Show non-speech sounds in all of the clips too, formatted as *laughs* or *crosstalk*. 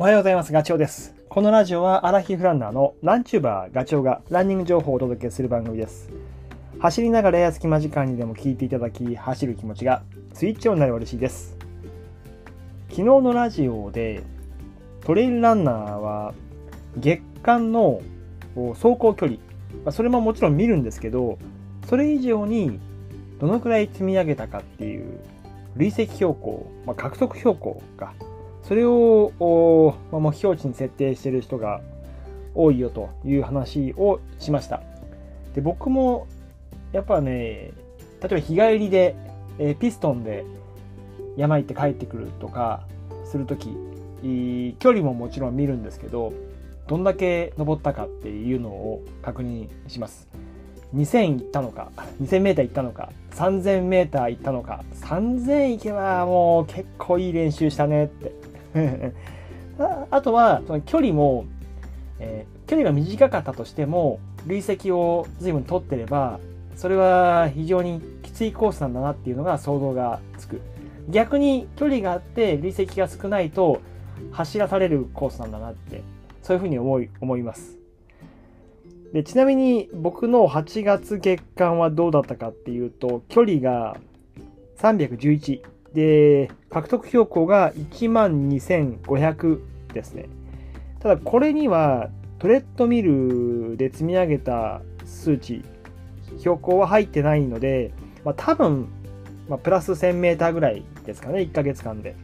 おはようございます。ガチョウです。このラジオはアラヒフランナーのランチューバーガチョウがランニング情報をお届けする番組です。走りながらや隙間時間にでも聞いていただき、走る気持ちがスイッチオンになれば嬉しいです。昨日のラジオでトレイルランナーは月間の走行距離、それももちろん見るんですけど、それ以上にどのくらい積み上げたかっていう累積標高、まあ、獲得標高か。それを目標値に設定している人が多いよという話をしました。で僕もやっぱね、例えば日帰りで、ピストンで山行って帰ってくるとかするとき、距離ももちろん見るんですけど、どんだけ登ったかっていうのを確認します。2000行ったのか、2000メーター行ったのか、3000メーター行ったのか、3000行けばもう結構いい練習したねって。*laughs* ああとは、その距離も、えー距離が短かったとしても、累積を随分取ってれば、それは非常にきついコースなんだなっていうのが想像がつく。逆に距離があって累積が少ないと走らされるコースなんだなって、そういうふうに思い、思います。でちなみに僕の8月月間はどうだったかっていうと距離が311で獲得標高が1万2500ですね。ただこれにはトレッドミルで積み上げた数値標高は入ってないので、まあ、多分、まあ、プラス 1000m ぐらいですかね1ヶ月間で。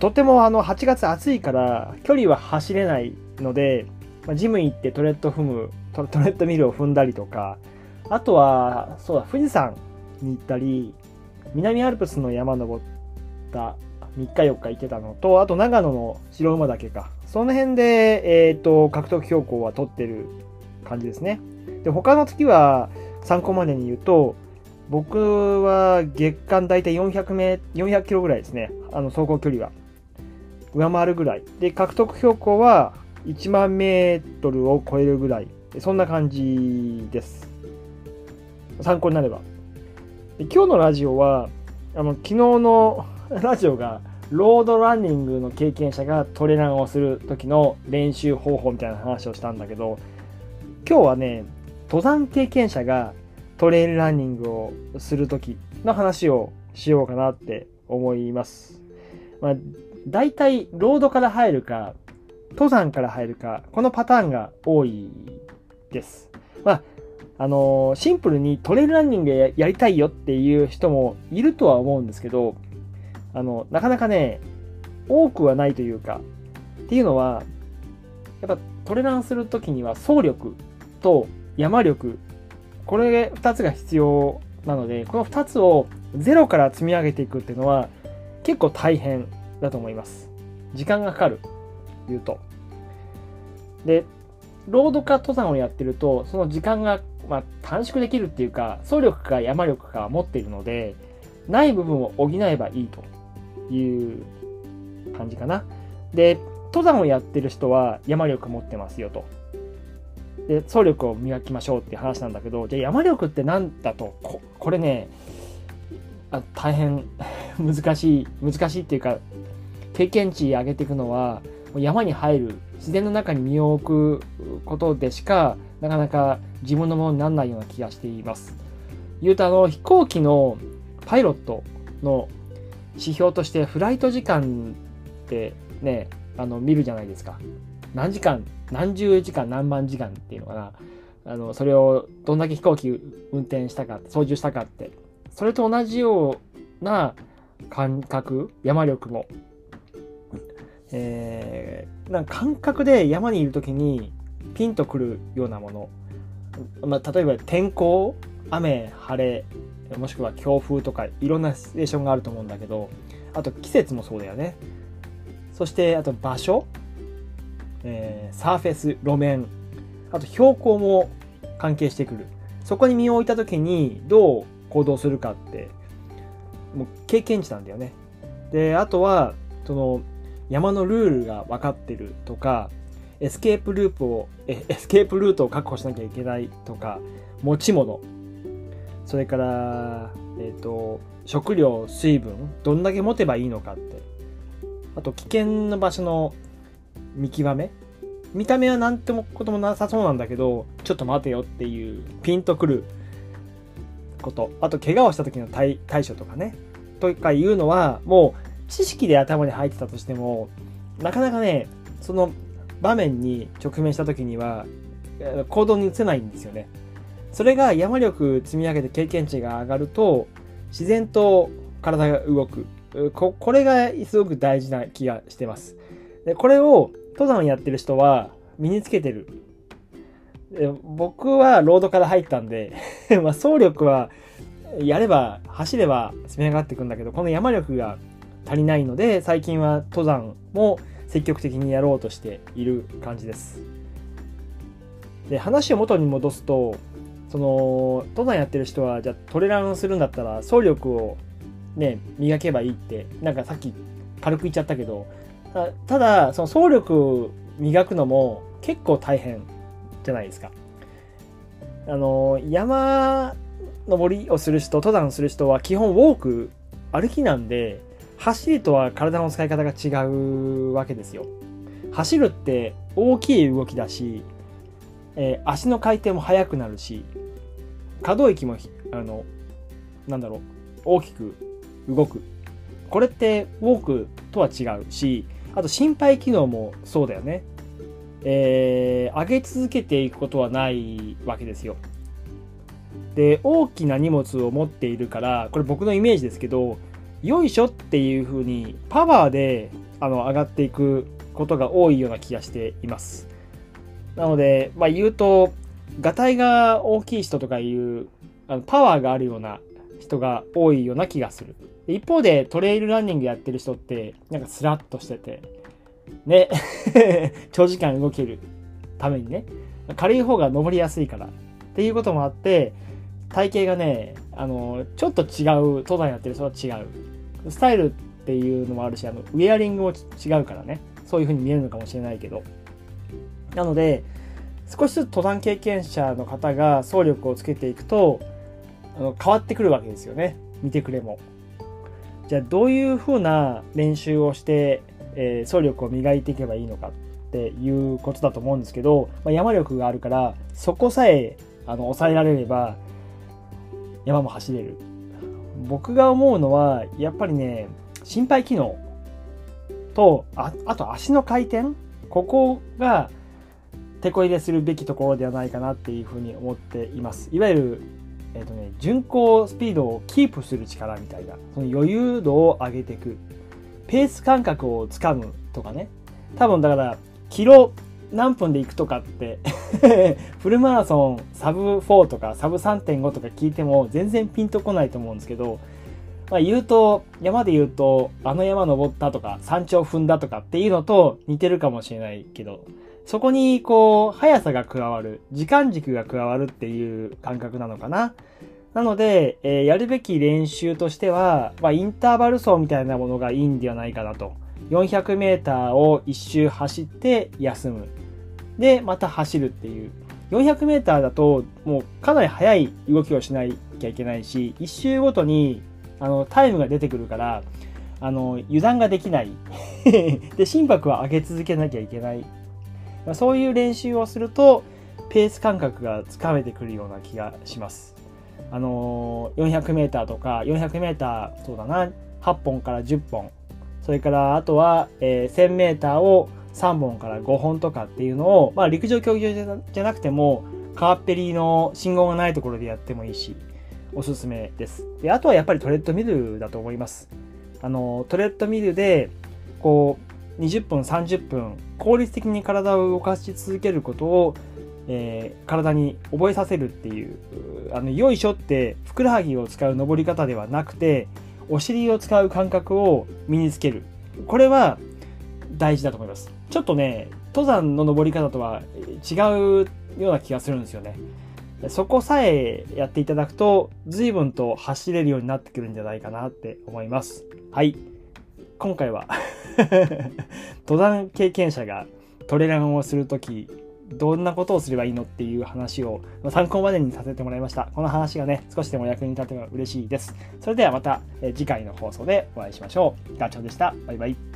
とてもあの8月暑いから距離は走れないのでまあジム行ってトレッド踏むトレッドミルを踏んだりとかあとはそうだ富士山に行ったり南アルプスの山登った3日4日行ってたのとあと長野の白馬岳か。その辺で、えー、と獲得標高は取ってる感じですね。で他の月は参考までに言うと僕は月間大体400メ400キロぐらいですね。あの走行距離は。上回るぐらい。で獲得標高は1万メートルを超えるぐらい。そんな感じです。参考になれば。で今日のラジオはあの昨日の *laughs* ラジオがロードランニングの経験者がトレランをする時の練習方法みたいな話をしたんだけど今日はね登山経験者がトレイルランニングをする時の話をしようかなって思います。まあ、大体ロードから入るか登山から入るかこのパターンが多いです。まああのシンプルにトレイルランニングやりたいよっていう人もいるとは思うんですけどあのなかなかね多くはないというかっていうのはやっぱトレランする時には走力と山力これ2つが必要なのでこの2つをゼロから積み上げていくっていうのは結構大変だと思います。時間がかかる言うと。でロードか登山をやってるとその時間が、まあ、短縮できるっていうか走力か山力か持っているのでない部分を補えばいいという感じかな。で登山をやってる人は山力持ってますよと。で走力を磨きましょうっていう話なんだけどじゃあ山力って何だと？ここれねあ大変 *laughs* 難しい難しいっていうか経験値上げていくのは山に入る自然の中に身を置くことでしかなかなか自分のものにならないような気がしています。言うとあの飛行機のパイロットの指標としてフライト時間ってねあの見るじゃないですか。何時間何十時間何万時間っていうのかなあのそれをどんだけ飛行機運転したか操縦したかってそれと同じような感覚山力もえー、なんか感覚で山にいる時にピンとくるようなもの、まあ、例えば天候雨晴れもしくは強風とかいろんなシチュエーションがあると思うんだけどあと季節もそうだよね。そしてあと場所、えーサーフェス路面。あと標高も関係してくる。そこに身を置いた時にどう行動するかってもう経験値なんだよね。であとはその山のルールが分かってるとかエスケープループをえエスケープルートを確保しなきゃいけないとか持ち物。それから、えっと食料水分どんだけ持てばいいのかって。あと危険な場所の見極め。見た目は何てもこともなさそうなんだけどちょっと待てよっていうピンとくる。こと。あと怪我をした時の対対処とかね。とかいうのはもう知識で頭に入ってたとしてもなかなかねその場面に直面した時には行動に移せないんですよね。それが山力積み上げて経験値が上がると自然と体が動く。ここれがすごく大事な気がしてます。でこれを登山やってる人は身につけてる。僕はロードから入ったんで *laughs* ま走力はやれば走れば積み上がっていくんだけどこの山力が足りないので最近は登山も積極的にやろうとしている感じです。で話を元に戻すとその登山やってる人はじゃあトレランするんだったら走力をね磨けばいいってなんかさっき軽く言っちゃったけどただその走力磨くのも結構大変じゃないですか。あの山登りをする人登山する人は基本ウォーク歩きなんで走りとは体の使い方が違うわけですよ。走るって大きい動きだし、えー、足の回転も速くなるし可動域もあのなんだろう大きく動く。これってウォークとは違うしあと心肺機能もそうだよね。えー、上げ続けていくことはないわけですよ。で大きな荷物を持っているからこれ僕のイメージですけどよいしょっていう風にパワーであの上がっていくことが多いような気がしています。なので、まあ、言うとがたいが大きい人とかいうあのパワーがあるような人が多いような気がする。一方でトレイルランニングやってる人ってなんかスラッとしててね。*laughs* 長時間動けるためにね。軽い方が登りやすいから。っていうこともあって体型がねあのちょっと違う登山やってる人は違う。スタイルっていうのもあるしあのウェアリングも違うからね。そういう風に見えるのかもしれないけど。なので少しずつ登山経験者の方が走力をつけていくとあの変わってくるわけですよね。見てくれも。じゃあどういう風な練習をしてえー、走力を磨いていけばいいのかっていうことだと思うんですけど、まあ、山力があるからそこさえあの抑えられれば山も走れる。僕が思うのはやっぱりね心肺機能とああと足の回転？ここが手こ入れするべきところではないかなっていうふうに思っています。いわゆるえーとね、巡航スピードをキープする力みたいなその余裕度を上げていく。ペース感覚をつかむとかね。多分だからキロ何分で行くとかって *laughs* フルマラソンサブ4とかサブ3.5とか聞いても全然ピンとこないと思うんですけど、まあ、言うと山で言うとあの山登ったとか山頂踏んだとかっていうのと似てるかもしれないけどそこにこう速さが加わる時間軸が加わるっていう感覚なのかななので、えー、やるべき練習としては、まあ、インターバル走みたいなものがいいんではないかなと。400メーターを一周走って休む。で、また走るっていう。400メーターだと、もうかなり速い動きをしなきゃいけないし、一周ごとに、あの、タイムが出てくるから、あの、油断ができない。*laughs* で、心拍は上げ続けなきゃいけない。まあそういう練習をすると、ペース感覚がつかめてくるような気がします。あのー、400m とか 400m そうだな8本から10本それからあとは、えー、1000m を3本から5本とかっていうのを、まあ、陸上競技場じゃなくても川っぺりの信号がないところでやってもいいしおすすめです。であとはやっぱりトレッドミルだと思います。あのトレッドミルでこう20分30分効率的に体を動かし続けることをえー、体に覚えさせるっていうあのよいしょってふくらはぎを使う登り方ではなくてお尻を使う感覚を身につける。これは大事だと思います。ちょっとね登山の登り方とは違うような気がするんですよねそこさえやっていただくと随分と走れるようになってくるんじゃないかなって思いますはい今回は *laughs* 登山経験者がトレランをするときどんなことをすればいいのっていう話を参考までにさせてもらいました。この話がね、少しでも役に立てば嬉しいです。それではまた次回の放送でお会いしましょう。ガチョウでした。バイバイ。